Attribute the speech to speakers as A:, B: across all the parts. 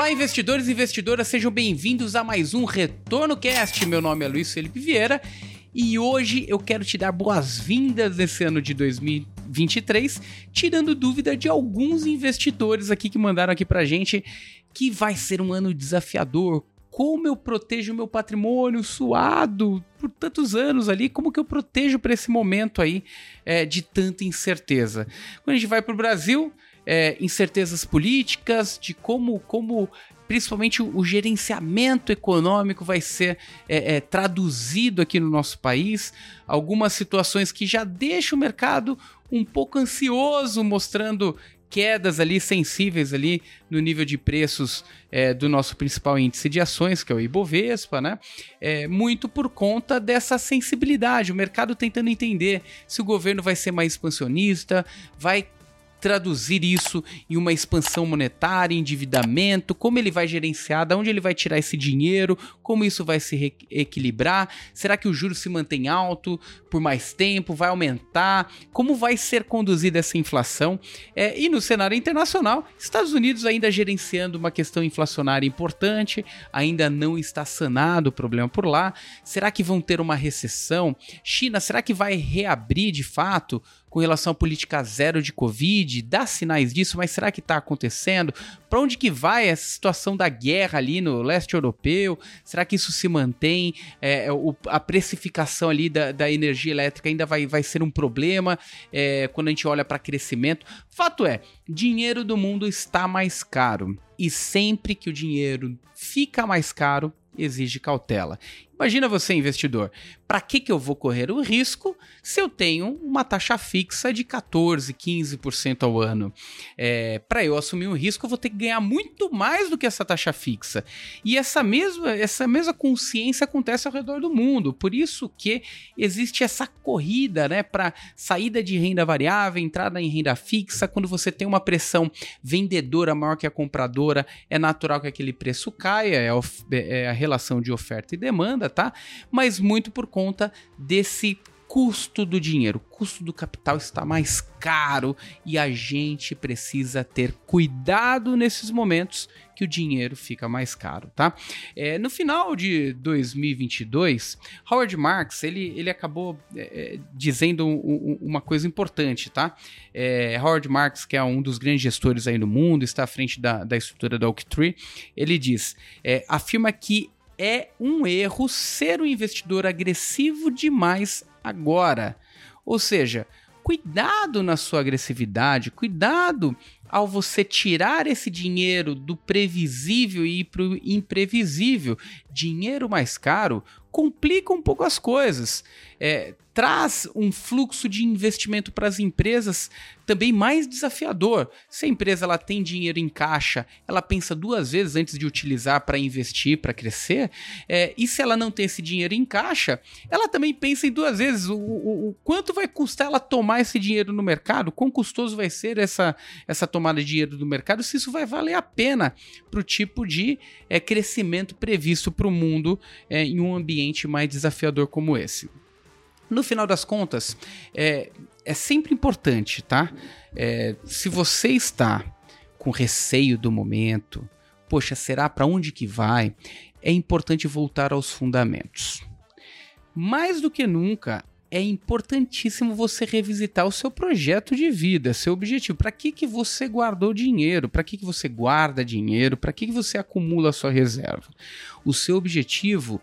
A: Olá, investidores e investidoras, sejam bem-vindos a mais um Retorno Cast. Meu nome é Luiz Felipe Vieira e hoje eu quero te dar boas-vindas nesse ano de 2023, tirando dúvida de alguns investidores aqui que mandaram aqui pra gente que vai ser um ano desafiador. Como eu protejo meu patrimônio suado por tantos anos ali? Como que eu protejo para esse momento aí é, de tanta incerteza? Quando a gente vai para o Brasil, é, incertezas políticas, de como, como principalmente o, gerenciamento econômico vai ser é, é, traduzido aqui no nosso país, algumas situações que já deixam o mercado um pouco ansioso, mostrando quedas ali sensíveis ali no nível de preços é, do nosso principal índice de ações, que é o Ibovespa, né? É, muito por conta dessa sensibilidade, o mercado tentando entender se o governo vai ser mais expansionista, vai traduzir isso em uma expansão monetária, endividamento, como ele vai gerenciar, de onde ele vai tirar esse dinheiro, como isso vai se equilibrar, será que o juro se mantém alto por mais tempo, vai aumentar, como vai ser conduzida essa inflação. É, e no cenário internacional, Estados Unidos ainda gerenciando uma questão inflacionária importante, ainda não está sanado o problema por lá. Será que vão ter uma recessão? China, será que vai reabrir de fato? Com relação à política zero de Covid, dá sinais disso, mas será que está acontecendo? Para onde que vai essa situação da guerra ali no leste europeu? Será que isso se mantém? É, é o, a precificação ali da, da, energia elétrica ainda vai, vai ser um problema é, quando a gente olha para crescimento? Fato é, dinheiro do mundo está mais caro. E sempre que o dinheiro fica mais caro, exige cautela. Imagina você, investidor, para que, que eu vou correr o risco se eu tenho uma taxa fixa de 14, 15% ao ano? É, para eu assumir um risco, eu vou ter que ganhar muito mais do que essa taxa fixa. E essa mesma, essa mesma consciência acontece ao redor do mundo. Por isso que existe essa corrida né, para saída de renda variável, entrada em renda fixa. Quando você tem uma pressão vendedora maior que a compradora, é natural que aquele preço caia, é a, é a relação de oferta e demanda tá? Mas muito por conta desse custo do dinheiro, o custo do capital está mais caro e a gente precisa ter cuidado nesses momentos que o dinheiro fica mais caro, tá? É, no final de 2022, Howard Marks ele, ele acabou é, é, dizendo um, um, uma coisa importante, tá? É, Howard Marks, que é um dos grandes gestores aí no mundo, está à frente da, da estrutura da Oaktree, ele diz, é, afirma que é um erro ser um investidor agressivo demais agora. Ou seja, cuidado na sua agressividade, cuidado ao você tirar esse dinheiro do previsível e ir para o imprevisível. Dinheiro mais caro complica um pouco as coisas. É, traz um fluxo de investimento para as empresas também mais desafiador. Se a empresa ela tem dinheiro em caixa, ela pensa duas vezes antes de utilizar para investir, para crescer. É, e se ela não tem esse dinheiro em caixa, ela também pensa em duas vezes o, o, o quanto vai custar ela tomar esse dinheiro no mercado, quão custoso vai ser essa, essa tomada de dinheiro do mercado, se isso vai valer a pena para o tipo de é, crescimento previsto para o mundo é, em um ambiente mais desafiador como esse. No final das contas, é, é sempre importante, tá? É, se você está com receio do momento, poxa, será para onde que vai? É importante voltar aos fundamentos. Mais do que nunca, é importantíssimo você revisitar o seu projeto de vida, seu objetivo. Para que, que você guardou dinheiro? Para que, que você guarda dinheiro? Para que, que você acumula a sua reserva? O seu objetivo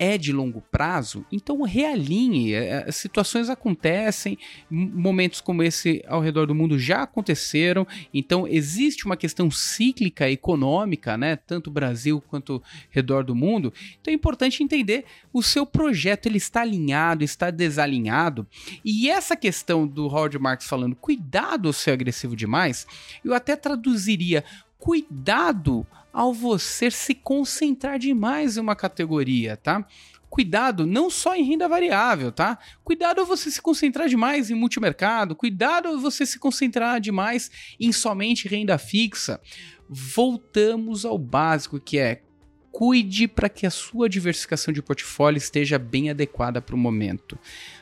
A: é de longo prazo, então realinhe. É, é, situações acontecem, momentos como esse ao redor do mundo já aconteceram, então existe uma questão cíclica econômica, né? Tanto Brasil quanto redor do mundo. Então é importante entender o seu projeto ele está alinhado, está desalinhado. E essa questão do Howard Marks falando cuidado ao ser agressivo demais, eu até traduziria cuidado ao você se concentrar demais em uma categoria, tá? Cuidado não só em renda variável, tá? Cuidado você se concentrar demais em multimercado, cuidado você se concentrar demais em somente renda fixa. Voltamos ao básico que é cuide para que a sua diversificação de portfólio esteja bem adequada para o momento.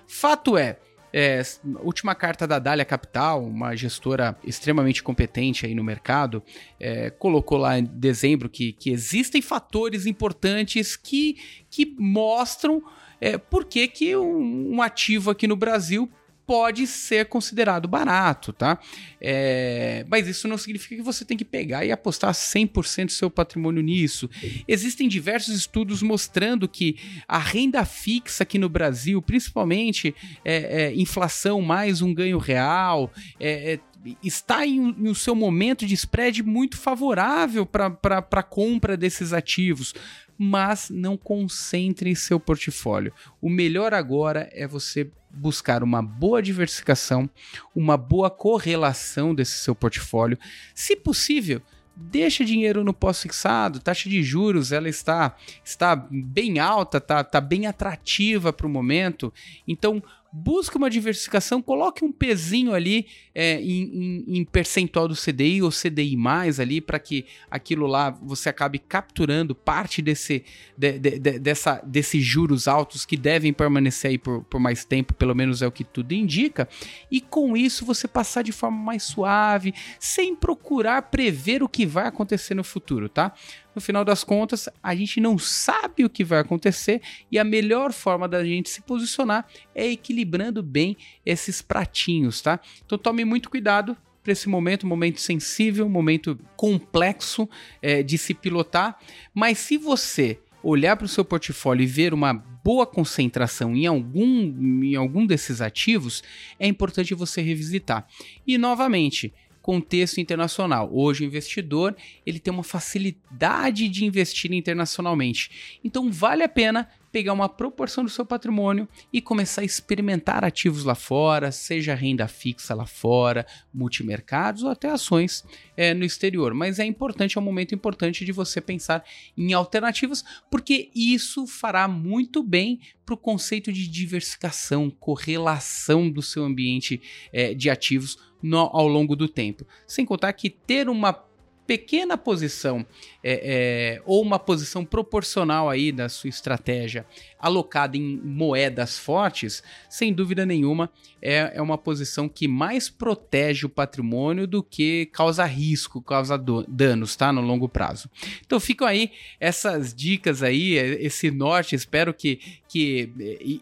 A: Fato é, É, última carta da Dália Capital, uma gestora extremamente competente aí no mercado, é, colocou lá em dezembro que, que existem fatores importantes que, que mostram é, por que, que um, um ativo aqui no Brasil pode ser considerado barato, tá? É, mas isso não significa que você tem que pegar e apostar 100% do seu patrimônio nisso. Existem diversos estudos mostrando que a renda fixa aqui no Brasil, principalmente é, é, inflação mais um ganho real, é, é, está em, em, seu momento de spread muito favorável para a compra desses ativos mas não concentre seu portfólio. O melhor agora é você buscar uma boa diversificação, uma boa correlação desse seu portfólio. Se possível, deixa dinheiro no pós-fixado, taxa de juros ela está, está bem alta, está tá bem atrativa para o momento. Então busque uma diversificação, coloque um pezinho ali é, em, em, em, percentual do CDI ou CDI mais ali para que aquilo lá você acabe capturando parte desse, de, de, de, dessa, desses juros altos que devem permanecer aí por, por mais tempo, pelo menos é o que tudo indica, e com isso você passar de forma mais suave, sem procurar prever o que vai acontecer no futuro, tá? No final das contas, a gente não sabe o que vai acontecer e a melhor forma da gente se posicionar é equilibrando bem esses pratinhos, tá? Então tome muito cuidado para esse momento, momento sensível, momento complexo é, de se pilotar, mas se você olhar para o seu portfólio e ver uma boa concentração em algum, em algum desses ativos, é importante você revisitar. E novamente, contexto internacional. Hoje o investidor ele tem uma facilidade de investir internacionalmente. Então vale a pena pegar uma proporção do seu patrimônio e começar a experimentar ativos lá fora, seja renda fixa lá fora, multimercados ou até ações é, no exterior. Mas é importante, é um momento importante de você pensar em alternativas, porque isso fará muito bem para o conceito de diversificação, correlação do seu ambiente é, de ativos no, ao longo do tempo. Sem contar que ter uma pequena posição é, é, ou uma posição proporcional aí da sua estratégia alocada em moedas fortes, sem dúvida nenhuma é, é uma posição que mais protege o patrimônio do que causa risco, causa do, danos, tá? No longo prazo. Então ficam aí essas dicas aí, esse norte, espero que, que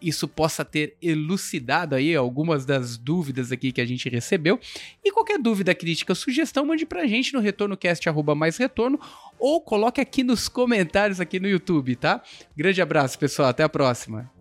A: isso possa ter elucidado aí algumas das dúvidas aqui que a gente recebeu. E qualquer dúvida, crítica, sugestão, mande pra gente no retornocast mais retorno ou coloque aqui nos comentários aqui no YouTube, tá? Grande abraço, pessoal. Até a próxima.